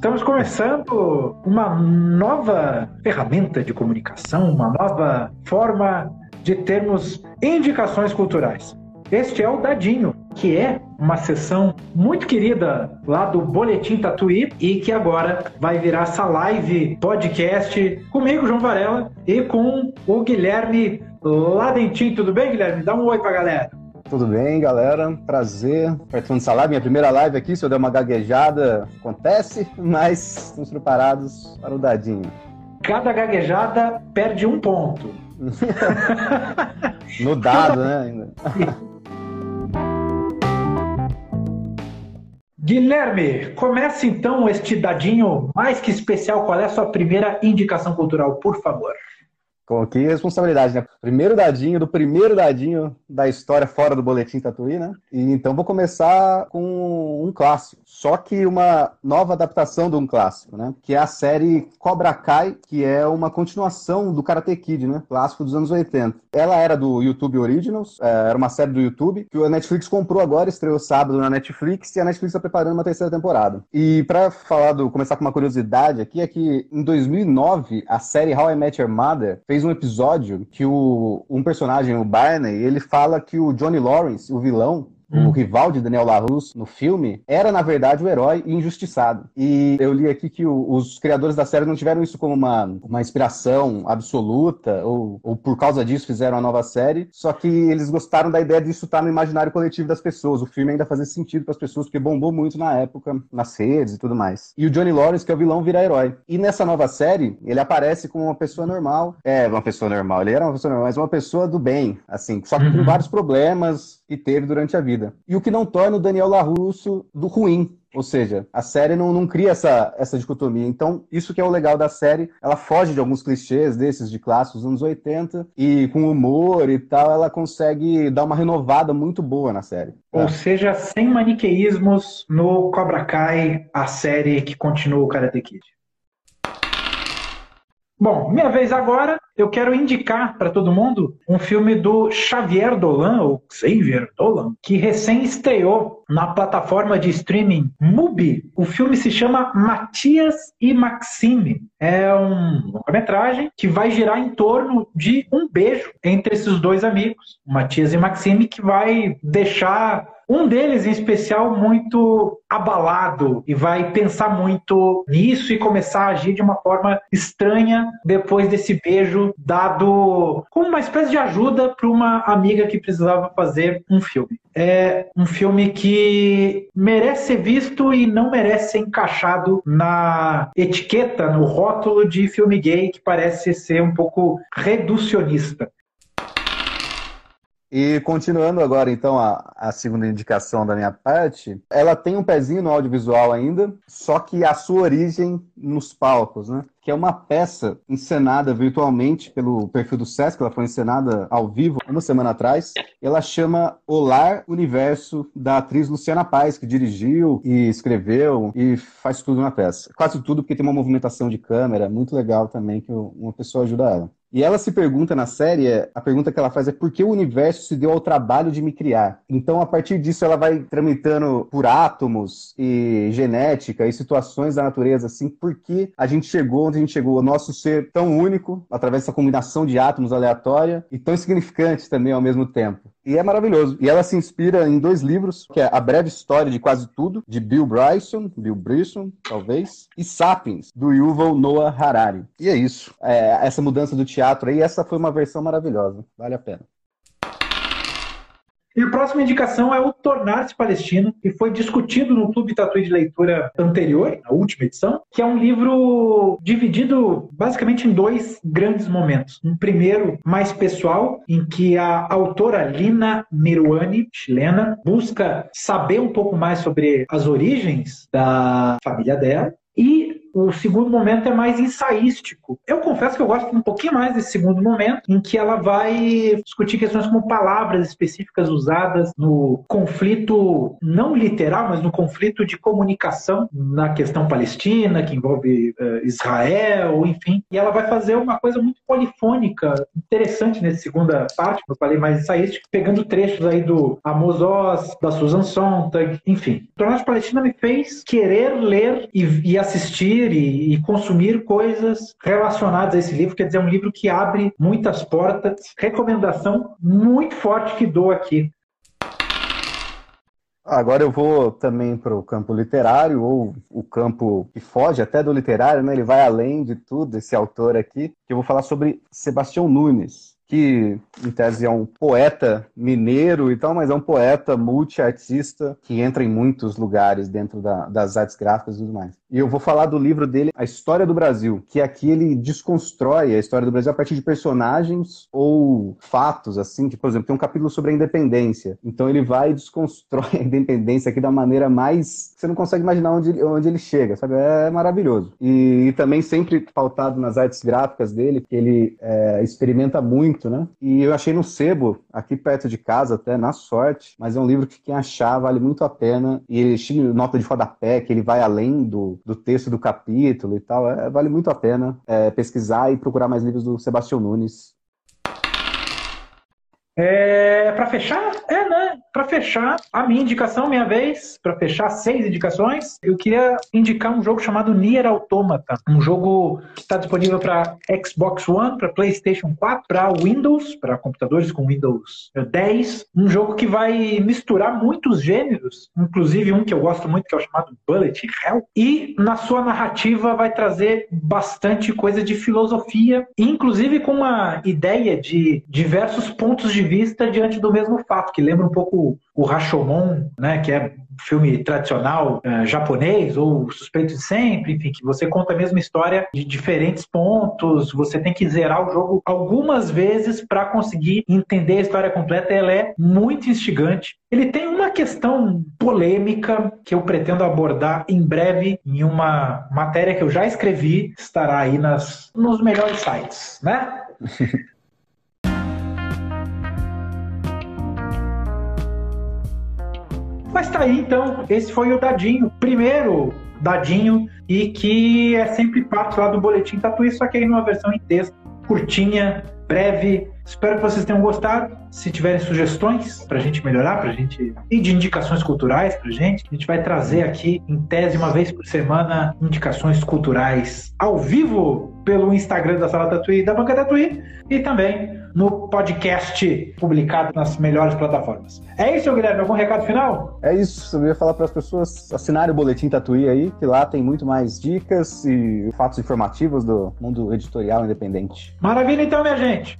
Estamos começando uma nova ferramenta de comunicação, uma nova forma de termos indicações culturais. Este é o Dadinho, que é uma sessão muito querida lá do Boletim Tatuí e que agora vai virar essa live podcast comigo, João Varela, e com o Guilherme Ladentim. Tudo bem, Guilherme? Dá um oi pra galera. Tudo bem, galera? Prazer participando dessa live. Minha primeira live aqui, se eu der uma gaguejada, acontece, mas estamos preparados para o dadinho. Cada gaguejada perde um ponto. no dado, né? Ainda. Guilherme, comece então este dadinho mais que especial. Qual é a sua primeira indicação cultural, por favor? Coloquei responsabilidade, né? Primeiro dadinho, do primeiro dadinho da história fora do Boletim Tatuí, né? E então vou começar com um clássico. Só que uma nova adaptação de um clássico, né? Que é a série Cobra Kai, que é uma continuação do Karate Kid, né? Clássico dos anos 80. Ela era do YouTube Originals, é, era uma série do YouTube, que a Netflix comprou agora, estreou sábado na Netflix, e a Netflix está preparando uma terceira temporada. E para falar do, começar com uma curiosidade aqui, é que em 2009, a série How I Met Your Mother fez fez um episódio que o, um personagem, o Barney, ele fala que o Johnny Lawrence, o vilão, Hum. O rival de Daniel LaRusse no filme era, na verdade, o herói injustiçado. E eu li aqui que o, os criadores da série não tiveram isso como uma, uma inspiração absoluta, ou, ou por causa disso fizeram a nova série, só que eles gostaram da ideia disso estar no imaginário coletivo das pessoas. O filme ainda fazia sentido para as pessoas, porque bombou muito na época, nas redes e tudo mais. E o Johnny Lawrence, que é o vilão, vira herói. E nessa nova série, ele aparece como uma pessoa normal. É, uma pessoa normal. Ele era uma pessoa normal, mas uma pessoa do bem, assim, só que uhum. com vários problemas que teve durante a vida. E o que não torna o Daniel LaRusso do ruim, ou seja, a série não, não cria essa, essa dicotomia. Então, isso que é o legal da série, ela foge de alguns clichês desses de clássicos dos anos 80 e com humor e tal, ela consegue dar uma renovada muito boa na série. Ou é. seja, sem maniqueísmos no Cobra Kai, a série que continua o Karate Kid. Bom, minha vez agora, eu quero indicar para todo mundo um filme do Xavier Dolan, ou Xavier Dolan, que recém estreou na plataforma de streaming Mubi. O filme se chama Matias e Maxime. É um longa-metragem que vai girar em torno de um beijo entre esses dois amigos, Matias e Maxime, que vai deixar um deles, em especial, muito abalado e vai pensar muito nisso e começar a agir de uma forma estranha depois desse beijo dado como uma espécie de ajuda para uma amiga que precisava fazer um filme. É um filme que merece ser visto e não merece ser encaixado na etiqueta, no rótulo de filme gay que parece ser um pouco reducionista. E continuando agora, então, a, a, segunda indicação da minha parte, ela tem um pezinho no audiovisual ainda, só que a sua origem nos palcos, né? Que é uma peça encenada virtualmente pelo perfil do Sesc, ela foi encenada ao vivo uma semana atrás. Ela chama Olar Universo, da atriz Luciana Paz, que dirigiu e escreveu e faz tudo na peça. Quase tudo, porque tem uma movimentação de câmera muito legal também, que uma pessoa ajuda ela. E ela se pergunta na série, a pergunta que ela faz é por que o universo se deu ao trabalho de me criar? Então, a partir disso, ela vai tramitando por átomos e genética e situações da natureza, assim, por que a gente chegou onde a gente chegou, o nosso ser tão único, através dessa combinação de átomos aleatória e tão insignificante também ao mesmo tempo. E é maravilhoso. E ela se inspira em dois livros, que é A Breve História de Quase Tudo, de Bill Bryson, Bill Bryson, talvez, e Sapiens, do Yuval Noah Harari. E é isso. É, essa mudança do teatro aí, essa foi uma versão maravilhosa. Vale a pena. E a próxima indicação é o Tornar-se Palestino, que foi discutido no Clube Tatuí de Leitura anterior, na última edição, que é um livro dividido basicamente em dois grandes momentos. Um primeiro, mais pessoal, em que a autora Lina Meruani, chilena, busca saber um pouco mais sobre as origens da família dela, e o segundo momento é mais ensaístico. Eu confesso que eu gosto um pouquinho mais desse segundo momento, em que ela vai discutir questões como palavras específicas usadas no conflito, não literal, mas no conflito de comunicação na questão palestina, que envolve uh, Israel, enfim. E ela vai fazer uma coisa muito polifônica, interessante nessa segunda parte, como eu falei mais ensaística, pegando trechos aí do Amos Oz, da Susan Sontag, enfim. Tornado Palestina me fez querer ler e, e assistir e, e, consumir coisas relacionadas a esse livro. Quer dizer, é um livro que abre muitas portas. Recomendação muito forte que dou aqui. Agora eu vou também para o campo literário, ou o campo que foge até do literário, né? ele vai além de tudo, esse autor aqui, que eu vou falar sobre Sebastião Nunes que em tese é um poeta mineiro e tal, mas é um poeta multiartista que entra em muitos lugares dentro da, das artes gráficas e tudo mais. E eu vou falar do livro dele, A História do Brasil, que aqui ele desconstrói a história do Brasil a partir de personagens ou fatos, assim, que, por exemplo, tem um capítulo sobre a independência. Então ele vai e desconstrói a independência aqui da maneira mais. Você não consegue imaginar onde, onde ele chega, sabe? É maravilhoso. E, e também sempre pautado nas artes gráficas dele, que ele é, experimenta muito, né? E eu achei no Sebo, aqui perto de casa, até na sorte, mas é um livro que quem achar vale muito a pena. E ele tinha nota de rodapé, que ele vai além do do texto do capítulo e tal. É, vale muito a pena é, pesquisar e procurar mais livros do Sebastião Nunes. É, para fechar, é, né? Para fechar, a minha indicação, minha vez, para fechar seis indicações, eu queria indicar um jogo chamado Nier Automata, um jogo que está disponível para Xbox One, para PlayStation 4, para Windows, para computadores com Windows 10, um jogo que vai misturar muitos gêneros, inclusive um que eu gosto muito que é o chamado Bullet Hell, e na sua narrativa vai trazer bastante coisa de filosofia, inclusive com uma ideia de diversos pontos de vista diante do mesmo fato, que lembra um pouco o Rashomon, né, que é filme tradicional uh, japonês ou Suspeito de Sempre, enfim, que você conta a mesma história de diferentes pontos, você tem que zerar o jogo algumas vezes para conseguir entender a história completa, ela é muito instigante. Ele tem uma questão polêmica que eu pretendo abordar em breve em uma matéria que eu já escrevi, estará aí nas, nos melhores sites, né? Mas tá aí, então, esse foi o Dadinho, primeiro Dadinho, e que é sempre parte lá do Boletim Tatuí, só que aí numa versão em texto, curtinha, breve. Espero que vocês tenham gostado. Se tiverem sugestões para a gente melhorar, para a gente e de indicações culturais para a gente, a gente vai trazer aqui, em tese, uma vez por semana, indicações culturais ao vivo pelo Instagram da Sala Tatuí e da Banca Tatuí e também no podcast publicado nas melhores plataformas. É isso, Guilherme? Algum recado final? É isso. Eu ia falar para as pessoas assinarem o Boletim Tatuí aí, que lá tem muito mais dicas e fatos informativos do mundo editorial independente. Maravilha, então, minha gente.